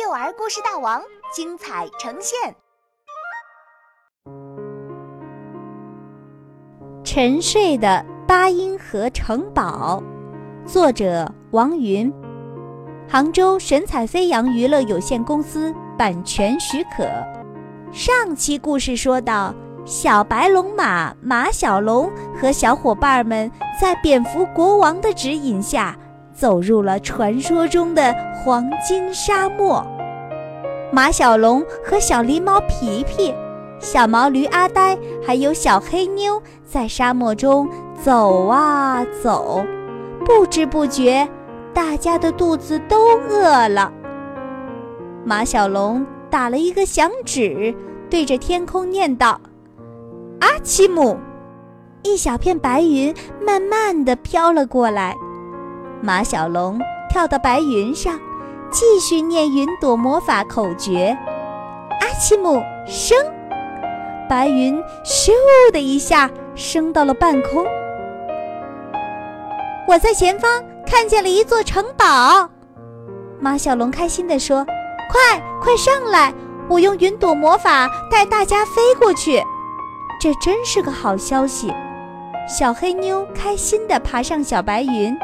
幼儿故事大王精彩呈现。沉睡的八音盒城堡，作者王云，杭州神采飞扬娱乐有限公司版权许可。上期故事说到，小白龙马马小龙和小伙伴们在蝙蝠国王的指引下。走入了传说中的黄金沙漠。马小龙和小狸猫皮皮、小毛驴阿呆，还有小黑妞，在沙漠中走啊走，不知不觉，大家的肚子都饿了。马小龙打了一个响指，对着天空念道：“阿奇姆！”一小片白云慢慢地飘了过来。马小龙跳到白云上，继续念云朵魔法口诀：“阿奇姆升！”白云咻的一下升到了半空。我在前方看见了一座城堡，马小龙开心地说：“快快上来，我用云朵魔法带大家飞过去。”这真是个好消息。小黑妞开心地爬上小白云。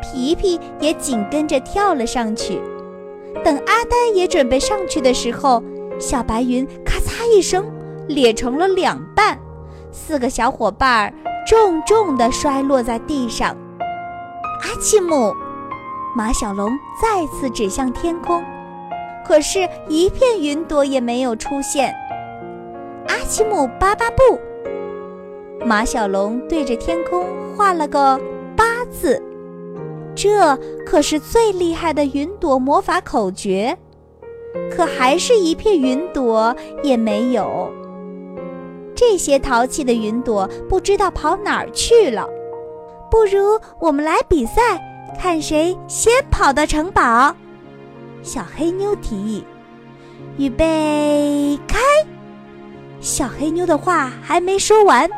皮皮也紧跟着跳了上去。等阿呆也准备上去的时候，小白云咔嚓一声裂成了两半，四个小伙伴重重地摔落在地上。阿奇姆，马小龙再次指向天空，可是，一片云朵也没有出现。阿奇姆巴巴布，马小龙对着天空画了个八字。这可是最厉害的云朵魔法口诀，可还是一片云朵也没有。这些淘气的云朵不知道跑哪儿去了。不如我们来比赛，看谁先跑到城堡。小黑妞提议：“预备，开！”小黑妞的话还没说完，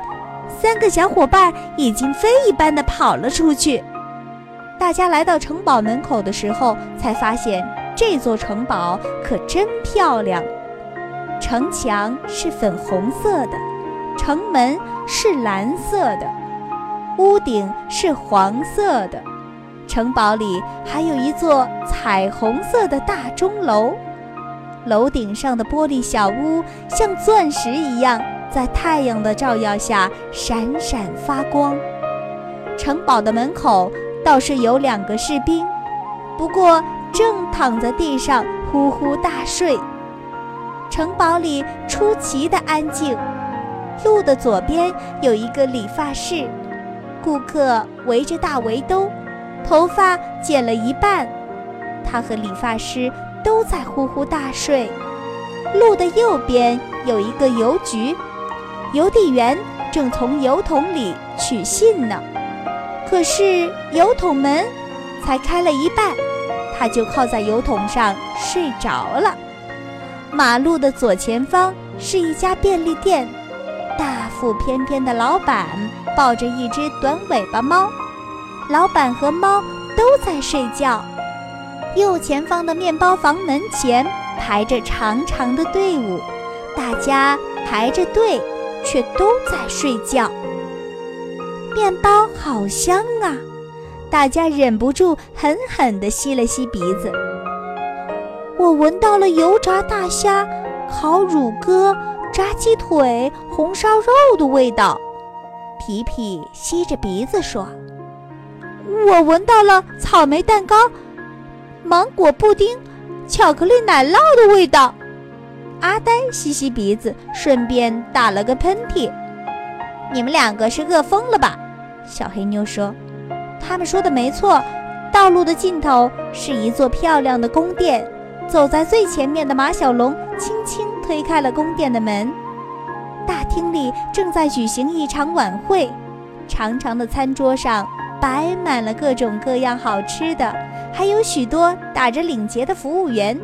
三个小伙伴已经飞一般的跑了出去。大家来到城堡门口的时候，才发现这座城堡可真漂亮。城墙是粉红色的，城门是蓝色的，屋顶是黄色的。城堡里还有一座彩虹色的大钟楼，楼顶上的玻璃小屋像钻石一样，在太阳的照耀下闪闪发光。城堡的门口。倒是有两个士兵，不过正躺在地上呼呼大睡。城堡里出奇的安静。路的左边有一个理发室，顾客围着大围兜，头发剪了一半。他和理发师都在呼呼大睡。路的右边有一个邮局，邮递员正从邮筒里取信呢。可是油桶门才开了一半，他就靠在油桶上睡着了。马路的左前方是一家便利店，大腹翩翩的老板抱着一只短尾巴猫，老板和猫都在睡觉。右前方的面包房门前排着长长的队伍，大家排着队，却都在睡觉。面包好香啊！大家忍不住狠狠地吸了吸鼻子。我闻到了油炸大虾、烤乳鸽、炸鸡腿、红烧肉的味道。皮皮吸着鼻子说：“我闻到了草莓蛋糕、芒果布丁、巧克力奶酪的味道。”阿呆吸吸鼻子，顺便打了个喷嚏。你们两个是饿疯了吧？小黑妞说：“他们说的没错，道路的尽头是一座漂亮的宫殿。走在最前面的马小龙轻轻推开了宫殿的门。大厅里正在举行一场晚会，长长的餐桌上摆满了各种各样好吃的，还有许多打着领结的服务员。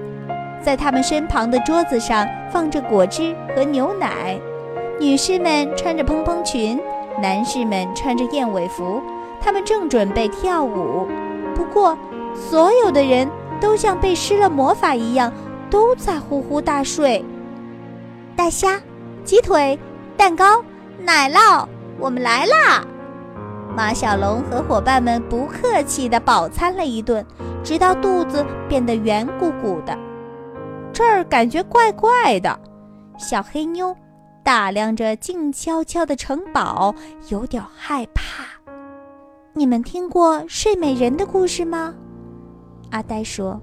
在他们身旁的桌子上放着果汁和牛奶，女士们穿着蓬蓬裙。”男士们穿着燕尾服，他们正准备跳舞。不过，所有的人都像被施了魔法一样，都在呼呼大睡。大虾、鸡腿、蛋糕、奶酪，我们来啦！马小龙和伙伴们不客气地饱餐了一顿，直到肚子变得圆鼓鼓的。这儿感觉怪怪的，小黑妞打量着静悄悄的城堡，有点害怕。你们听过睡美人的故事吗？阿呆说，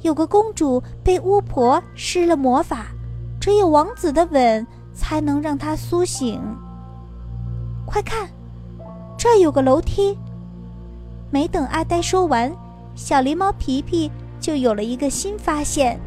有个公主被巫婆施了魔法，只有王子的吻才能让她苏醒。快看！这有个楼梯。没等阿呆说完，小狸猫皮皮就有了一个新发现。